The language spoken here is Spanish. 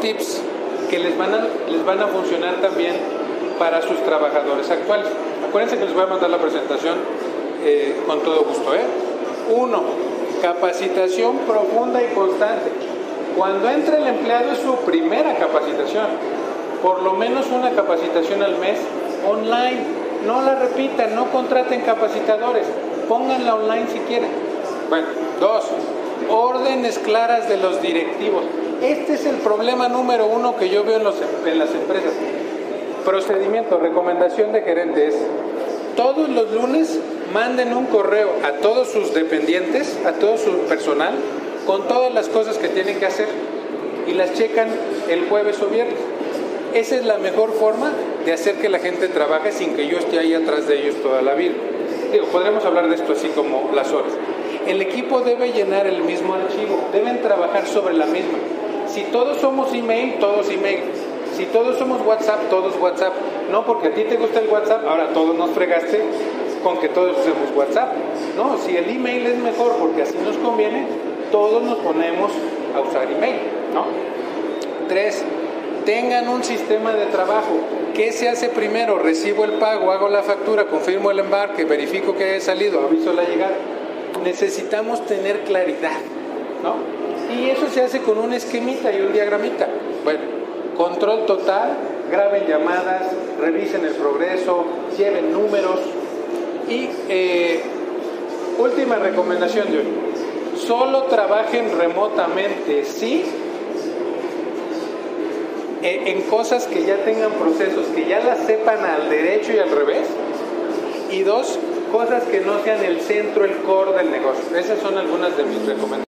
tips que les van a, les van a funcionar también para sus trabajadores actuales. Acuérdense que les voy a mandar la presentación eh, con todo gusto. ¿eh? Uno, capacitación profunda y constante. Cuando entra el empleado es su primera capacitación. Por lo menos una capacitación al mes online. No la repitan, no contraten capacitadores. Pónganla online si quieren. Bueno, dos, órdenes claras de los directivos. Este es el problema número uno que yo veo en, los, en las empresas. Procedimiento, recomendación de gerentes. Todos los lunes manden un correo a todos sus dependientes, a todo su personal, con todas las cosas que tienen que hacer y las checan el jueves o viernes. Esa es la mejor forma de hacer que la gente trabaje sin que yo esté ahí atrás de ellos toda la vida. Digo, podremos hablar de esto así como las horas. El equipo debe llenar el mismo archivo, deben trabajar sobre la misma. Si todos somos email, todos email. Si todos somos WhatsApp, todos WhatsApp. No porque a ti te gusta el WhatsApp, ahora todos nos fregaste con que todos usemos WhatsApp. No, si el email es mejor porque así nos conviene, todos nos ponemos a usar email, ¿no? Tres, tengan un sistema de trabajo. ¿Qué se hace primero? Recibo el pago, hago la factura, confirmo el embarque, verifico que haya salido, aviso la llegada. Necesitamos tener claridad, ¿no? Y eso se hace con un esquemita y un diagramita. Bueno, control total, graben llamadas, revisen el progreso, lleven números. Y eh, última recomendación de hoy, solo trabajen remotamente, ¿sí? Eh, en cosas que ya tengan procesos, que ya las sepan al derecho y al revés. Y dos, cosas que no sean el centro, el core del negocio. Esas son algunas de mis recomendaciones.